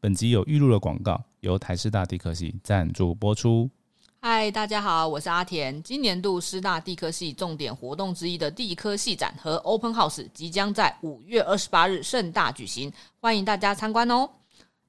本集有预录的广告，由台师大地科系赞助播出。嗨，大家好，我是阿田。今年度师大地科系重点活动之一的地科系展和 Open House 即将在五月二十八日盛大举行，欢迎大家参观哦。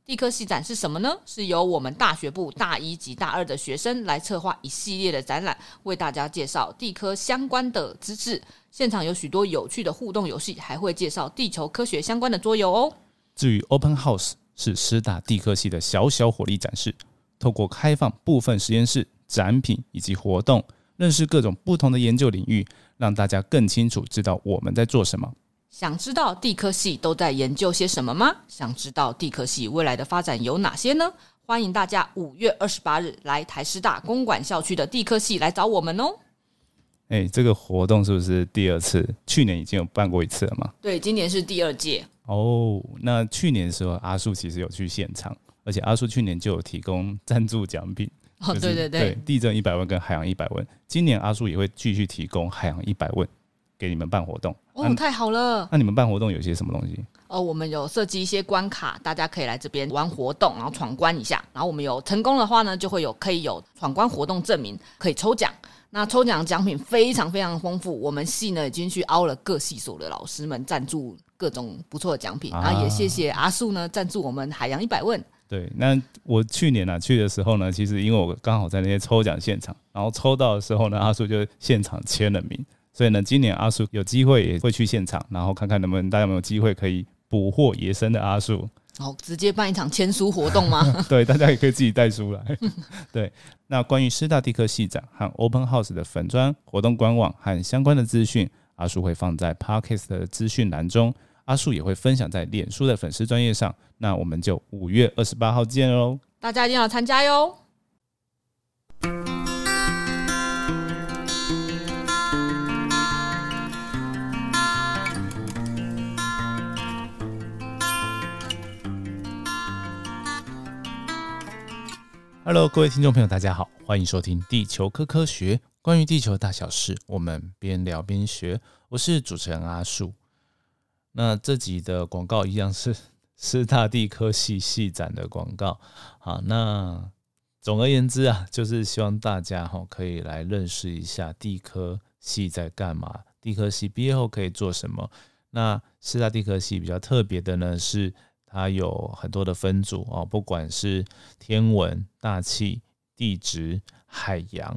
地科系展是什么呢？是由我们大学部大一及大二的学生来策划一系列的展览，为大家介绍地科相关的知识。现场有许多有趣的互动游戏，还会介绍地球科学相关的桌游哦。至于 Open House 是师大地科系的小小火力展示，透过开放部分实验室展品以及活动，认识各种不同的研究领域，让大家更清楚知道我们在做什么。想知道地科系都在研究些什么吗？想知道地科系未来的发展有哪些呢？欢迎大家五月二十八日来台师大公馆校区的地科系来找我们哦。哎，这个活动是不是第二次？去年已经有办过一次了吗？对，今年是第二届。哦，那去年的时候，阿树其实有去现场，而且阿树去年就有提供赞助奖品。哦，对对对，地震一百万跟海洋一百万，今年阿树也会继续提供海洋一百万给你们办活动。哦，太好了！那你们办活动有些什么东西？哦，我们有设计一些关卡，大家可以来这边玩活动，然后闯关一下。然后我们有成功的话呢，就会有可以有闯关活动证明，可以抽奖。那抽奖奖品非常非常丰富，我们系呢已经去凹了各系所的老师们赞助各种不错的奖品。然后也谢谢阿树呢赞助我们海洋一百问。对，那我去年呢去的时候呢，其实因为我刚好在那些抽奖现场，然后抽到的时候呢，阿树就现场签了名。所以呢，今年阿树有机会也会去现场，然后看看能不能大家有没有机会可以捕获野生的阿树。好，直接办一场签书活动吗？对，大家也可以自己带书来。对，那关于师大地科系展和 Open House 的粉砖活动官网和相关的资讯，阿树会放在 Podcast 的资讯栏中，阿树也会分享在脸书的粉丝专业上。那我们就五月二十八号见喽！大家一定要参加哟。Hello，各位听众朋友，大家好，欢迎收听《地球科科学》，关于地球大小事，我们边聊边学。我是主持人阿树。那这集的广告一样是师大地科系系展的广告。好，那总而言之啊，就是希望大家哈可以来认识一下地科系在干嘛，地科系毕业后可以做什么。那师大地科系比较特别的呢是。它有很多的分组哦，不管是天文、大气、地质、海洋、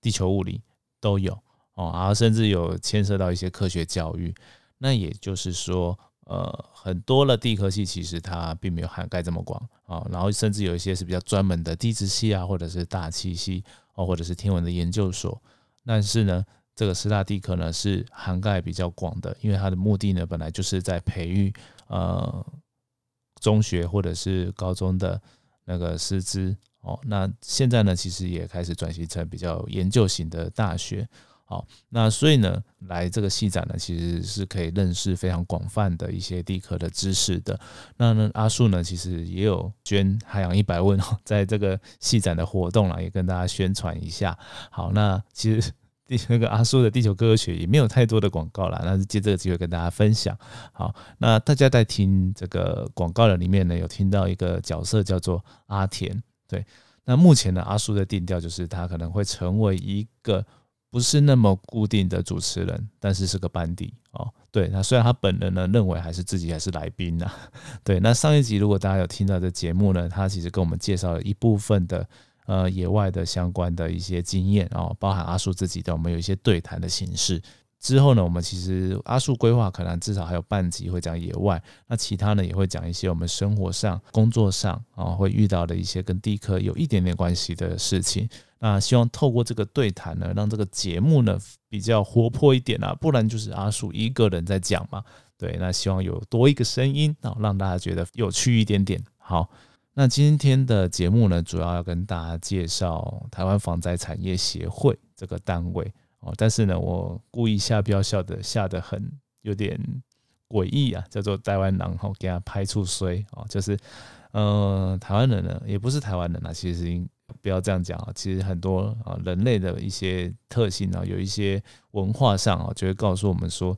地球物理都有哦，然后甚至有牵涉到一些科学教育。那也就是说，呃，很多的地科系其实它并没有涵盖这么广啊，然后甚至有一些是比较专门的地质系啊，或者是大气系哦，或者是天文的研究所。但是呢，这个师大地科呢是涵盖比较广的，因为它的目的呢本来就是在培育呃。中学或者是高中的那个师资哦，那现在呢，其实也开始转型成比较研究型的大学。好，那所以呢，来这个系展呢，其实是可以认识非常广泛的一些地科的知识的。那呢，阿树呢，其实也有捐海洋一百问，在这个系展的活动啦，也跟大家宣传一下。好，那其实。那个阿叔的地球科学也没有太多的广告啦，那是借这个机会跟大家分享。好，那大家在听这个广告的里面呢，有听到一个角色叫做阿田。对，那目前呢，阿叔的定调就是他可能会成为一个不是那么固定的主持人，但是是个班底哦。对，那虽然他本人呢认为还是自己还是来宾呐。对，那上一集如果大家有听到的节目呢，他其实跟我们介绍了一部分的。呃，野外的相关的一些经验哦，包含阿树自己的，我们有一些对谈的形式。之后呢，我们其实阿树规划可能至少还有半集会讲野外，那其他呢也会讲一些我们生活上、工作上啊会遇到的一些跟地科有一点点关系的事情。那希望透过这个对谈呢，让这个节目呢比较活泼一点啊，不然就是阿树一个人在讲嘛。对，那希望有多一个声音啊，让大家觉得有趣一点点。好。那今天的节目呢，主要要跟大家介绍台湾防灾产业协会这个单位哦。但是呢，我故意下标下的下的很有点诡异啊，叫做台湾人哈，给他拍出衰哦，就是呃，台湾人呢也不是台湾人啊，其实不要这样讲啊，其实很多啊人类的一些特性啊，有一些文化上啊，就会告诉我们说。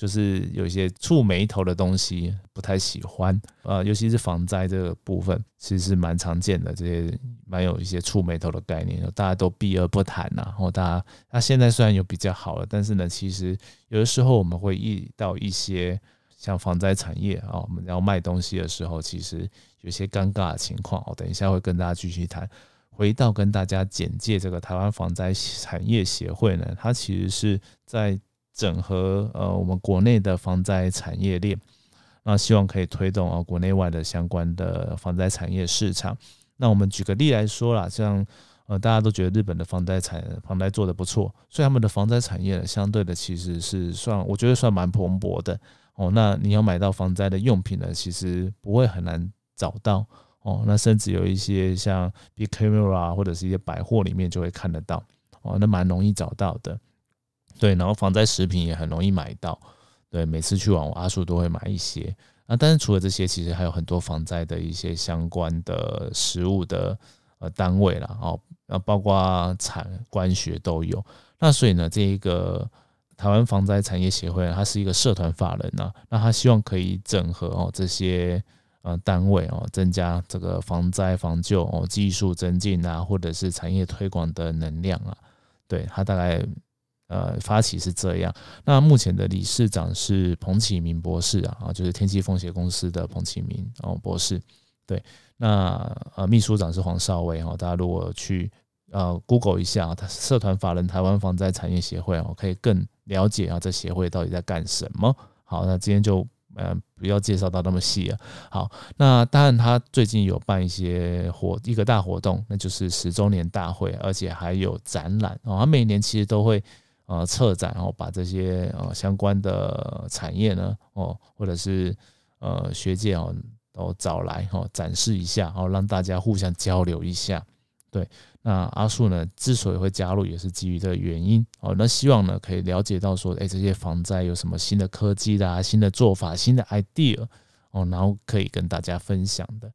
就是有一些触眉头的东西不太喜欢，呃，尤其是防灾这个部分，其实是蛮常见的。这些蛮有一些触眉头的概念，大家都避而不谈呐。然后大家，那现在虽然有比较好了，但是呢，其实有的时候我们会遇到一些像防灾产业啊，我们要卖东西的时候，其实有些尴尬的情况。我等一下会跟大家继续谈。回到跟大家简介这个台湾防灾产业协会呢，它其实是在。整合呃，我们国内的防灾产业链，那希望可以推动啊国内外的相关的防灾产业市场。那我们举个例来说啦，像呃大家都觉得日本的防灾产防灾做的不错，所以他们的防灾产业呢相对的其实是算我觉得算蛮蓬勃的哦。那你要买到防灾的用品呢，其实不会很难找到哦。那甚至有一些像 Big Camera 或者是一些百货里面就会看得到哦，那蛮容易找到的。对，然后防灾食品也很容易买到。对，每次去往阿叔都会买一些。那但是除了这些，其实还有很多防灾的一些相关的食物的呃单位啦，哦，那包括产官学都有。那所以呢，这一个台湾防灾产业协会，它是一个社团法人呐。那他希望可以整合哦这些呃单位哦，增加这个防灾防救哦技术增进啊，或者是产业推广的能量啊。对他大概。呃，发起是这样。那目前的理事长是彭启明博士啊，就是天气风险公司的彭启明哦博士。对，那呃，秘书长是黄少威哈。大家如果去呃 Google 一下，他社团法人台湾防灾产业协会哦，可以更了解啊，这协会到底在干什么。好，那今天就呃不要介绍到那么细了。好，那当然他最近有办一些活一个大活动，那就是十周年大会，而且还有展览哦。他每年其实都会。呃，策展，然后把这些呃相关的产业呢，哦，或者是呃学界哦，都找来哈，展示一下，哦，让大家互相交流一下。对，那阿树呢，之所以会加入，也是基于这个原因哦。那希望呢，可以了解到说，哎，这些防灾有什么新的科技啦、新的做法、新的 idea 哦，然后可以跟大家分享的。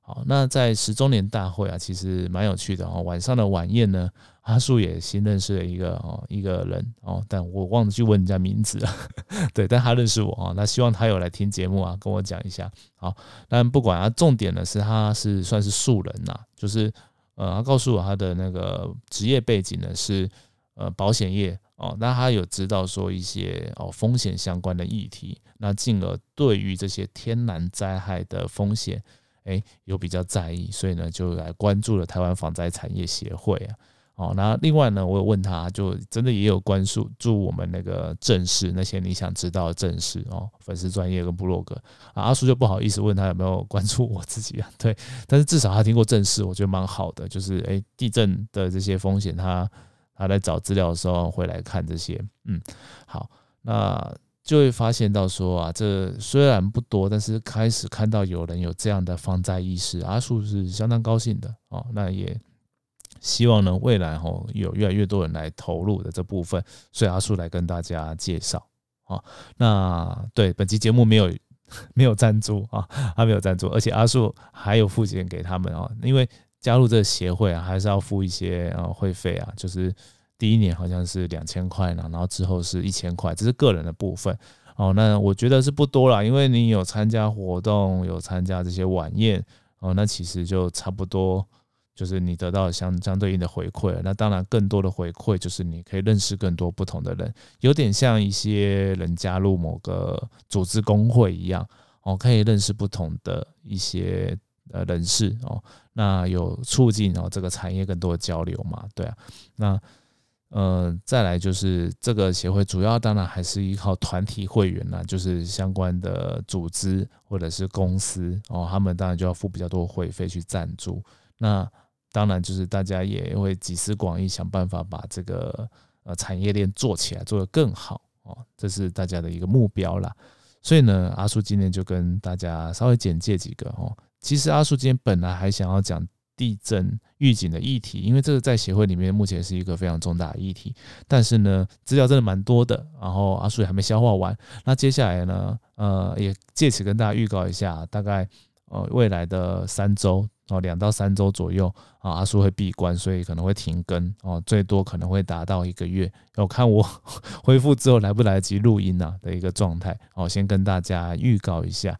好，那在十周年大会啊，其实蛮有趣的哦。晚上的晚宴呢，阿树也新认识了一个哦一个人哦，但我忘了去问人家名字了。对，但他认识我啊，那希望他有来听节目啊，跟我讲一下。好，但不管啊，重点呢是他是算是素人呐，就是呃，他告诉我他的那个职业背景呢是呃保险业哦，那他有知道说一些哦风险相关的议题，那进而对于这些天然灾害的风险。哎，有比较在意，所以呢，就来关注了台湾防灾产业协会啊。哦，那另外呢，我有问他，就真的也有关注注我们那个正事那些你想知道的正事哦，粉丝专业跟部落格啊。阿叔就不好意思问他有没有 关注我自己啊。对，但是至少他听过正事，我觉得蛮好的。就是哎，地震的这些风险，他他在找资料的时候会来看这些。嗯，好，那。就会发现到说啊，这虽然不多，但是开始看到有人有这样的防灾意识，阿叔是相当高兴的哦。那也希望呢，未来哈有越来越多人来投入的这部分，所以阿树来跟大家介绍啊。那对本期节目没有 没有赞助啊，他没有赞助，而且阿树还有付钱给他们啊，因为加入这个协会啊，还是要付一些啊会费啊，就是。第一年好像是两千块呢，然后之后是一千块，这是个人的部分哦。那我觉得是不多了，因为你有参加活动，有参加这些晚宴哦，那其实就差不多，就是你得到相相对应的回馈。那当然更多的回馈就是你可以认识更多不同的人，有点像一些人加入某个组织工会一样哦，可以认识不同的一些呃人士哦，那有促进哦这个产业更多的交流嘛？对啊，那。呃，再来就是这个协会主要当然还是依靠团体会员啦，就是相关的组织或者是公司哦，他们当然就要付比较多会费去赞助。那当然就是大家也会集思广益，想办法把这个呃产业链做起来，做得更好哦，这是大家的一个目标啦。所以呢，阿叔今天就跟大家稍微简介几个哦。其实阿叔今天本来还想要讲。地震预警的议题，因为这个在协会里面目前是一个非常重大的议题，但是呢，资料真的蛮多的，然后阿叔也还没消化完。那接下来呢，呃，也借此跟大家预告一下，大概呃未来的三周哦，两到三周左右啊，阿叔会闭关，所以可能会停更哦，最多可能会达到一个月，要看我 恢复之后来不来得及录音呐的一个状态哦，先跟大家预告一下。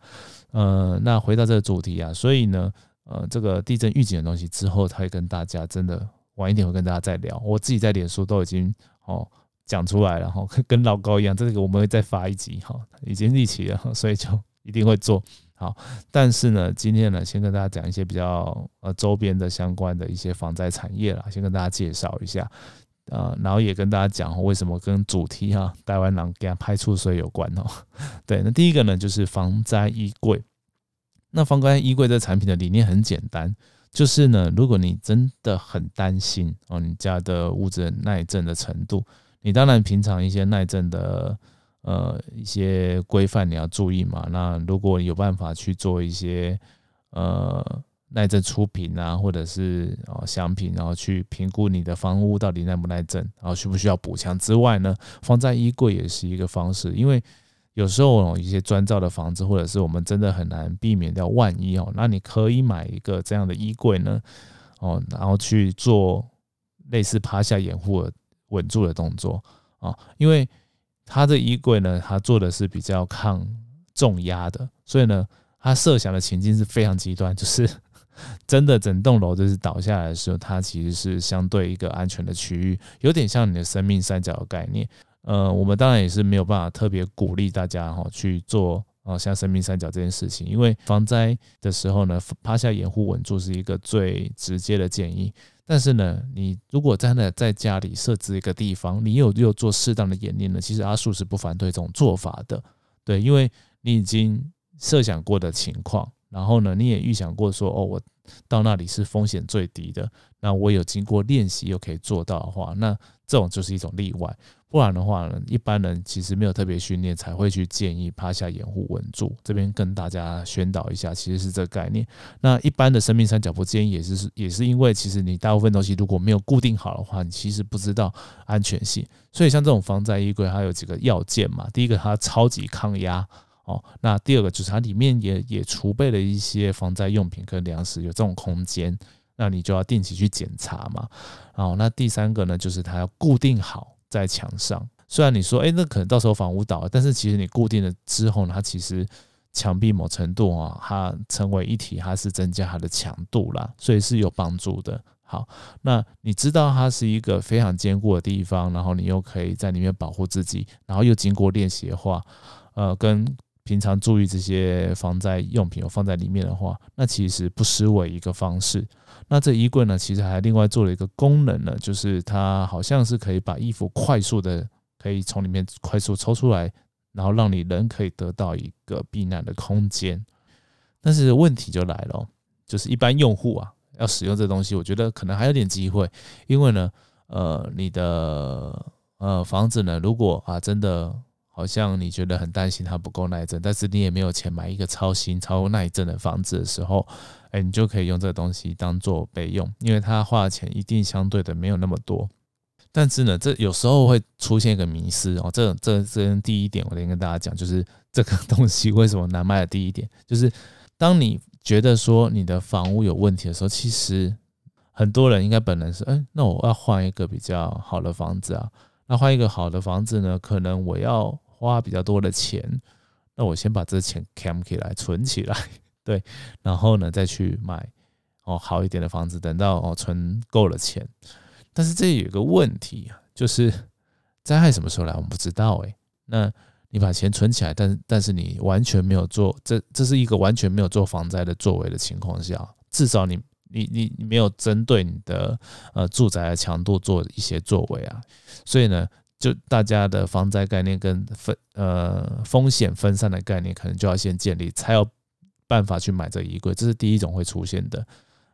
呃，那回到这个主题啊，所以呢，呃，这个地震预警的东西之后，他会跟大家真的晚一点会跟大家再聊。我自己在脸书都已经哦讲出来了哈，跟老高一样，这个我们会再发一集哈，已经立起了，所以就一定会做。好，但是呢，今天呢，先跟大家讲一些比较呃周边的相关的一些防灾产业啦，先跟大家介绍一下，呃，然后也跟大家讲为什么跟主题哈台湾狼给他拍出水有关哦。对，那第一个呢就是防灾衣柜。那防灾衣柜这产品的理念很简单，就是呢，如果你真的很担心哦，你家的屋子耐震的程度，你当然平常一些耐震的。呃，一些规范你要注意嘛。那如果有办法去做一些呃耐震出品啊，或者是哦相品，然后去评估你的房屋到底耐不耐震，然后需不需要补墙之外呢，放在衣柜也是一个方式。因为有时候一些砖造的房子，或者是我们真的很难避免掉万一哦，那你可以买一个这样的衣柜呢，哦，然后去做类似趴下掩护稳住的动作啊，因为。它的衣柜呢，它做的是比较抗重压的，所以呢，它设想的情境是非常极端，就是 真的整栋楼就是倒下来的时候，它其实是相对一个安全的区域，有点像你的生命三角的概念。呃，我们当然也是没有办法特别鼓励大家哈去做啊像生命三角这件事情，因为防灾的时候呢，趴下掩护稳住是一个最直接的建议。但是呢，你如果真的在家里设置一个地方，你有又做适当的演练呢，其实阿树是不反对这种做法的，对，因为你已经设想过的情况，然后呢，你也预想过说，哦，我到那里是风险最低的，那我有经过练习又可以做到的话，那这种就是一种例外。不然的话呢，一般人其实没有特别训练才会去建议趴下掩护稳住。这边跟大家宣导一下，其实是这个概念。那一般的生命三角不建议，也是也是因为其实你大部分东西如果没有固定好的话，你其实不知道安全性。所以像这种防灾衣柜，它有几个要件嘛。第一个，它超级抗压哦。那第二个就是它里面也也储备了一些防灾用品跟粮食，有这种空间，那你就要定期去检查嘛。哦，那第三个呢，就是它要固定好。在墙上，虽然你说，哎，那可能到时候房屋倒，但是其实你固定了之后呢，它其实墙壁某程度啊，它成为一体，它是增加它的强度啦，所以是有帮助的。好，那你知道它是一个非常坚固的地方，然后你又可以在里面保护自己，然后又经过练习的话，呃，跟平常注意这些防灾用品有放在里面的话，那其实不失为一个方式。那这衣柜呢，其实还另外做了一个功能呢，就是它好像是可以把衣服快速的可以从里面快速抽出来，然后让你人可以得到一个避难的空间。但是问题就来了，就是一般用户啊要使用这东西，我觉得可能还有点机会，因为呢，呃，你的呃房子呢，如果啊真的。好像你觉得很担心它不够耐震，但是你也没有钱买一个超新、超耐震的房子的时候，哎，你就可以用这个东西当做备用，因为它花的钱一定相对的没有那么多。但是呢，这有时候会出现一个迷失哦。这、这、这第一点，我先跟大家讲，就是这个东西为什么难卖的第一点，就是当你觉得说你的房屋有问题的时候，其实很多人应该本能是，哎，那我要换一个比较好的房子啊。那换一个好的房子呢，可能我要。花比较多的钱，那我先把这钱 cam 起来存起来，对，然后呢再去买哦好一点的房子，等到哦存够了钱。但是这有一个问题啊，就是灾害什么时候来我们不知道诶。那你把钱存起来，但但是你完全没有做，这这是一个完全没有做防灾的作为的情况下，至少你你你你没有针对你的呃住宅的强度做一些作为啊，所以呢。就大家的防灾概念跟分呃风险分散的概念，可能就要先建立，才有办法去买这衣柜。这是第一种会出现的，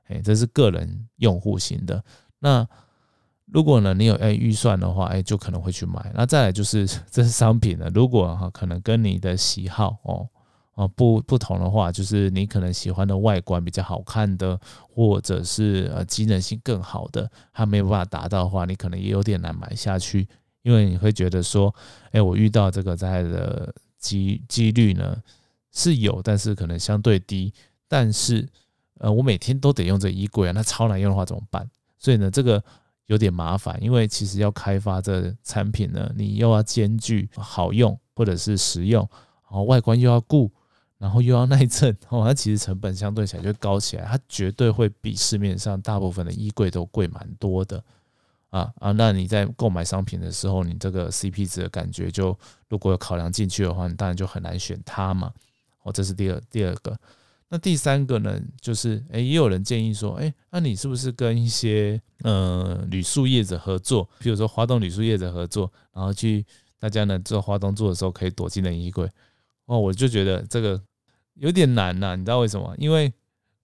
哎，这是个人用户型的。那如果呢，你有哎预算的话，哎，就可能会去买。那再来就是这是商品呢，如果哈可能跟你的喜好哦哦不不同的话，就是你可能喜欢的外观比较好看的，或者是呃机能性更好的，它没有办法达到的话，你可能也有点难买下去。因为你会觉得说，哎，我遇到这个灾害的几几率呢是有，但是可能相对低。但是呃，我每天都得用这衣柜啊，那超难用的话怎么办？所以呢，这个有点麻烦，因为其实要开发这产品呢，你又要兼具好用或者是实用，然后外观又要顾，然后又要耐震，哦，它其实成本相对起来就高起来，它绝对会比市面上大部分的衣柜都贵蛮多的。啊啊，那你在购买商品的时候，你这个 CP 值的感觉就如果有考量进去的话，你当然就很难选它嘛。哦，这是第二第二个。那第三个呢，就是诶，也有人建议说，诶，那你是不是跟一些呃铝塑业者合作，比如说华东铝塑业者合作，然后去大家呢做华东做的时候可以躲进的衣柜？哦，我就觉得这个有点难呐，你知道为什么？因为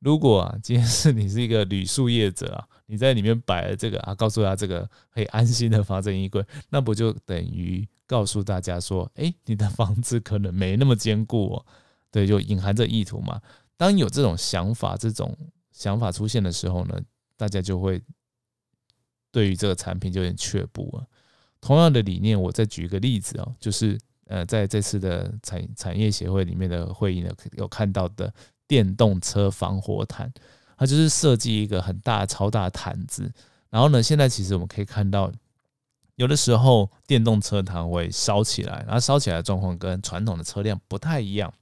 如果啊，今天是你是一个铝塑业者啊，你在里面摆了这个啊，告诉他这个可以安心的防震衣柜，那不就等于告诉大家说，哎，你的房子可能没那么坚固哦，对，就隐含着意图嘛。当有这种想法、这种想法出现的时候呢，大家就会对于这个产品就有点却步了。同样的理念，我再举一个例子哦，就是呃，在这次的产产业协会里面的会议呢，有看到的。电动车防火毯，它就是设计一个很大、超大的毯子。然后呢，现在其实我们可以看到，有的时候电动车它会烧起来，然后烧起来的状况跟传统的车辆不太一样，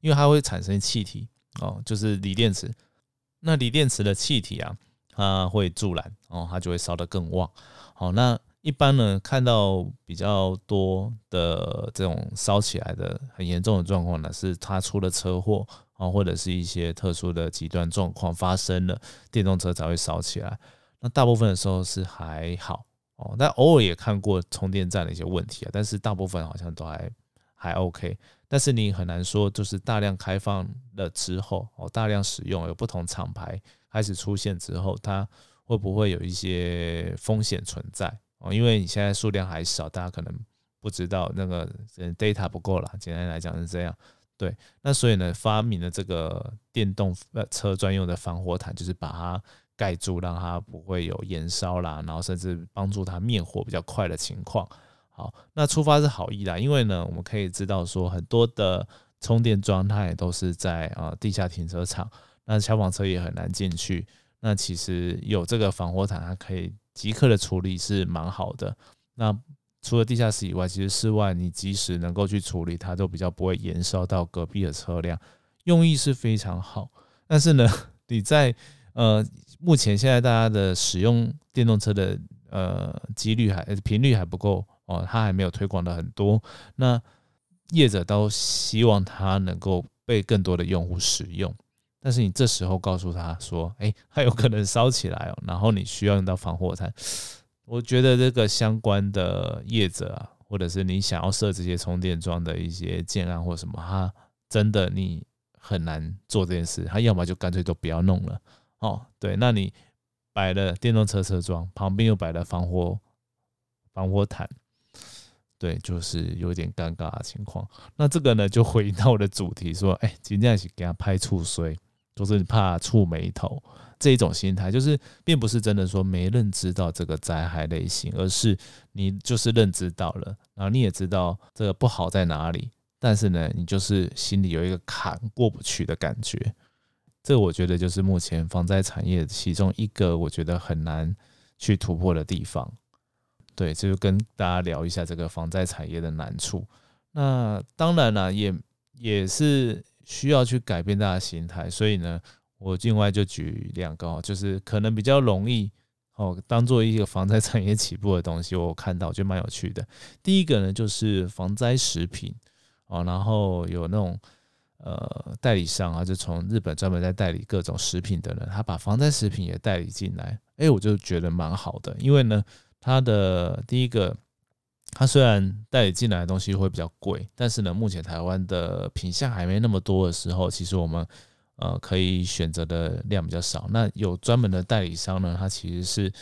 因为它会产生气体哦，就是锂电池。那锂电池的气体啊，它会助燃哦，它就会烧得更旺。好，那一般呢，看到比较多的这种烧起来的很严重的状况呢，是它出了车祸。啊，或者是一些特殊的极端状况发生了，电动车才会烧起来。那大部分的时候是还好哦，但偶尔也看过充电站的一些问题啊。但是大部分好像都还还 OK。但是你很难说，就是大量开放了之后哦，大量使用有不同厂牌开始出现之后，它会不会有一些风险存在哦？因为你现在数量还少，大家可能不知道那个 data 不够了。简单来讲是这样。对，那所以呢，发明了这个电动车专用的防火毯，就是把它盖住，让它不会有燃烧啦，然后甚至帮助它灭火比较快的情况。好，那出发是好意啦，因为呢，我们可以知道说，很多的充电桩它也都是在啊地下停车场，那消防车也很难进去。那其实有这个防火毯，它可以即刻的处理是蛮好的。那除了地下室以外，其实室外你即使能够去处理它，都比较不会延烧到隔壁的车辆，用意是非常好。但是呢，你在呃目前现在大家的使用电动车的呃几率还频率还不够哦，它还没有推广的很多。那业者都希望它能够被更多的用户使用，但是你这时候告诉他说，哎，它有可能烧起来哦，然后你需要用到防火毯。我觉得这个相关的业者啊，或者是你想要设这些充电桩的一些建案或什么，他真的你很难做这件事。他要么就干脆都不要弄了。哦，对，那你摆了电动车车桩，旁边又摆了防火防火毯，对，就是有点尴尬的情况。那这个呢，就回到我的主题，说，哎，今天是给他拍触衰，就是怕触眉头。这种心态，就是并不是真的说没认知到这个灾害类型，而是你就是认知到了，然后你也知道这个不好在哪里，但是呢，你就是心里有一个坎过不去的感觉。这我觉得就是目前防灾产业其中一个我觉得很难去突破的地方。对，就跟大家聊一下这个防灾产业的难处。那当然了，也也是需要去改变大家心态，所以呢。我另外就举两个哦，就是可能比较容易哦，当做一个防灾产业起步的东西，我看到就蛮有趣的。第一个呢，就是防灾食品哦，然后有那种呃代理商啊，就从日本专门在代理各种食品的人，他把防灾食品也代理进来，哎，我就觉得蛮好的，因为呢，它的第一个，它虽然代理进来的东西会比较贵，但是呢，目前台湾的品相还没那么多的时候，其实我们。呃，可以选择的量比较少。那有专门的代理商呢，它其实是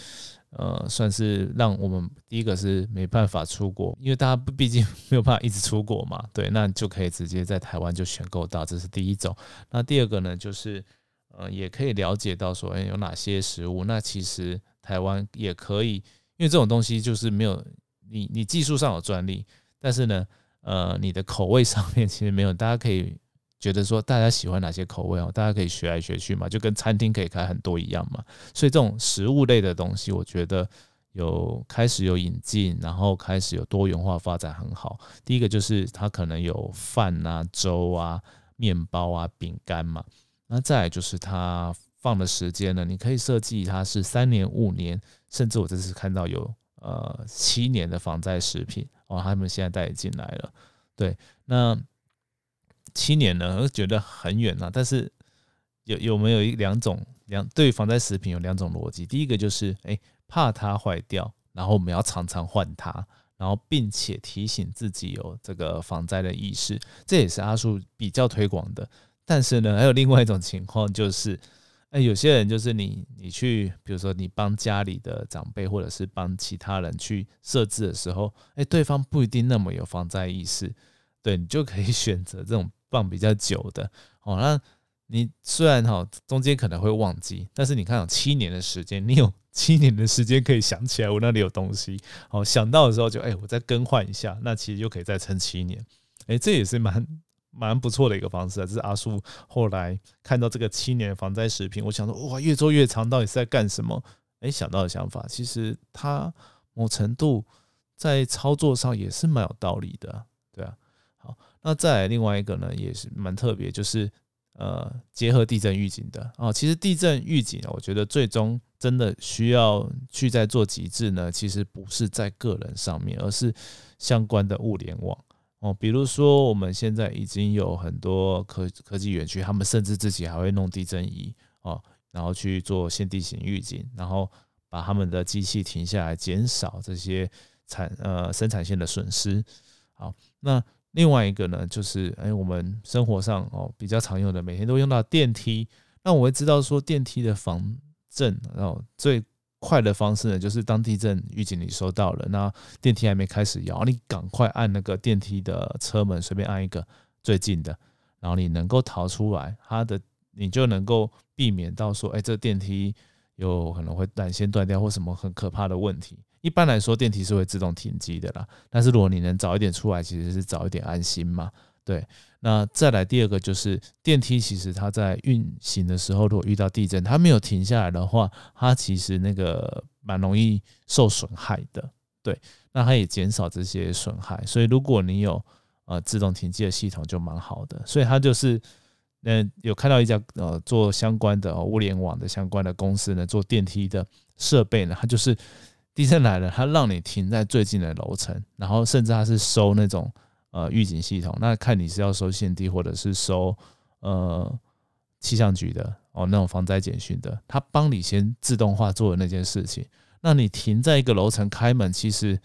呃，算是让我们第一个是没办法出国，因为大家毕竟没有办法一直出国嘛。对，那就可以直接在台湾就选购到，这是第一种。那第二个呢，就是呃，也可以了解到说，哎，有哪些食物。那其实台湾也可以，因为这种东西就是没有你，你技术上有专利，但是呢，呃，你的口味上面其实没有，大家可以。觉得说大家喜欢哪些口味哦，大家可以学来学去嘛，就跟餐厅可以开很多一样嘛。所以这种食物类的东西，我觉得有开始有引进，然后开始有多元化发展很好。第一个就是它可能有饭啊、粥啊、面包啊、饼干嘛。那再来就是它放的时间呢，你可以设计它是三年、五年，甚至我这次看到有呃七年的防灾食品哦，他们现在带进来了。对，那。七年呢，我觉得很远啊。但是有有没有一两种两对防灾食品有两种逻辑？第一个就是哎，怕它坏掉，然后我们要常常换它，然后并且提醒自己有这个防灾的意识，这也是阿叔比较推广的。但是呢，还有另外一种情况就是，哎，有些人就是你你去，比如说你帮家里的长辈或者是帮其他人去设置的时候，哎，对方不一定那么有防灾意识，对你就可以 选择这种。放比较久的哦，那你虽然哈中间可能会忘记，但是你看有七年的时间，你有 七年的时间可以想起来我那里有东西哦，想到的时候就哎，我再更换一下，那其实就可以再撑七年，哎，这也是蛮蛮不错的一个方式啊。这是阿叔后来看到这个七年防灾食品，我想说哇，越做越长，到底是在干什么？哎，想到的想法，其实它某程度在操作上也是蛮有道理的，那再来另外一个呢，也是蛮特别，就是呃结合地震预警的哦。其实地震预警，我觉得最终真的需要去在做极致呢，其实不是在个人上面，而是相关的物联网哦。比如说我们现在已经有很多科科技园区，他们甚至自己还会弄地震仪哦，然后去做现地形预警，然后把他们的机器停下来，减少这些产呃生产线的损失。好，那。另外一个呢，就是哎，我们生活上哦比较常用的，每天都用到电梯。那我会知道说电梯的防震，然后最快的方式呢，就是当地震预警你收到了，那电梯还没开始摇，你赶快按那个电梯的车门，随便按一个最近的，然后你能够逃出来，它的你就能够避免到说，哎，这电梯有可能会缆线断掉或什么很可怕的问题。一般来说，电梯是会自动停机的啦。但是如果你能早一点出来，其实是早一点安心嘛。对，那再来第二个就是电梯，其实它在运行的时候，如果遇到地震，它没有停下来的话，它其实那个蛮容易受损害的。对，那它也减少这些损害。所以如果你有呃自动停机的系统，就蛮好的。所以它就是，嗯，有看到一家呃做相关的物联网的相关的公司呢，做电梯的设备呢，它就是。地震来了，它让你停在最近的楼层，然后甚至它是收那种呃预警系统，那看你是要收现地或者是收呃气象局的哦那种防灾简讯的，它帮你先自动化做的那件事情，那你停在一个楼层开门，其实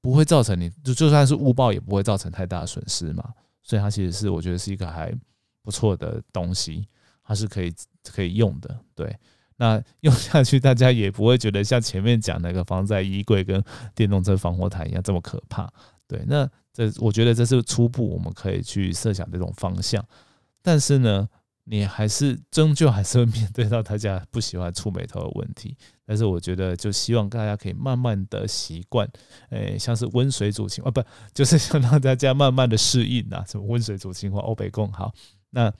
不会造成你就就算是误报也不会造成太大的损失嘛，所以它其实是我觉得是一个还不错的东西，它是可以可以用的，对。那用下去，大家也不会觉得像前面讲那个防灾衣柜跟电动车防火毯一样这么可怕。对，那这我觉得这是初步我们可以去设想这种方向。但是呢，你还是终究还是会面对到大家不喜欢触眉头的问题。但是我觉得，就希望大家可以慢慢的习惯，诶，像是温水煮青蛙，不就是 想让大家慢慢的适应啊？什么温水煮青蛙、欧北共好，那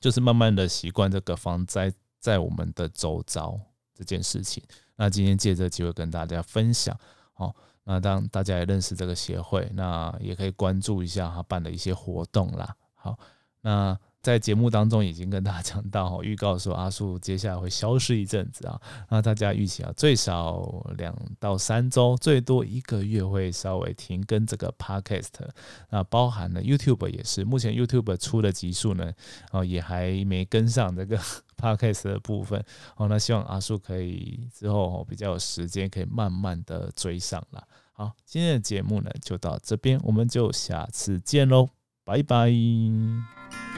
就是慢慢的习惯这个防灾。在我们的周遭这件事情，那今天借这机会跟大家分享，好，那当大家也认识这个协会，那也可以关注一下他办的一些活动啦，好，那。在节目当中已经跟大家讲到，预告说阿树接下来会消失一阵子啊，那大家预期啊最少两到三周，最多一个月会稍微停更这个 podcast，那包含了 YouTube 也是，目前 YouTube 出的集数呢，哦也还没跟上这个 podcast 的部分，哦那希望阿树可以之后比较有时间，可以慢慢的追上了。好，今天的节目呢就到这边，我们就下次见喽，拜拜。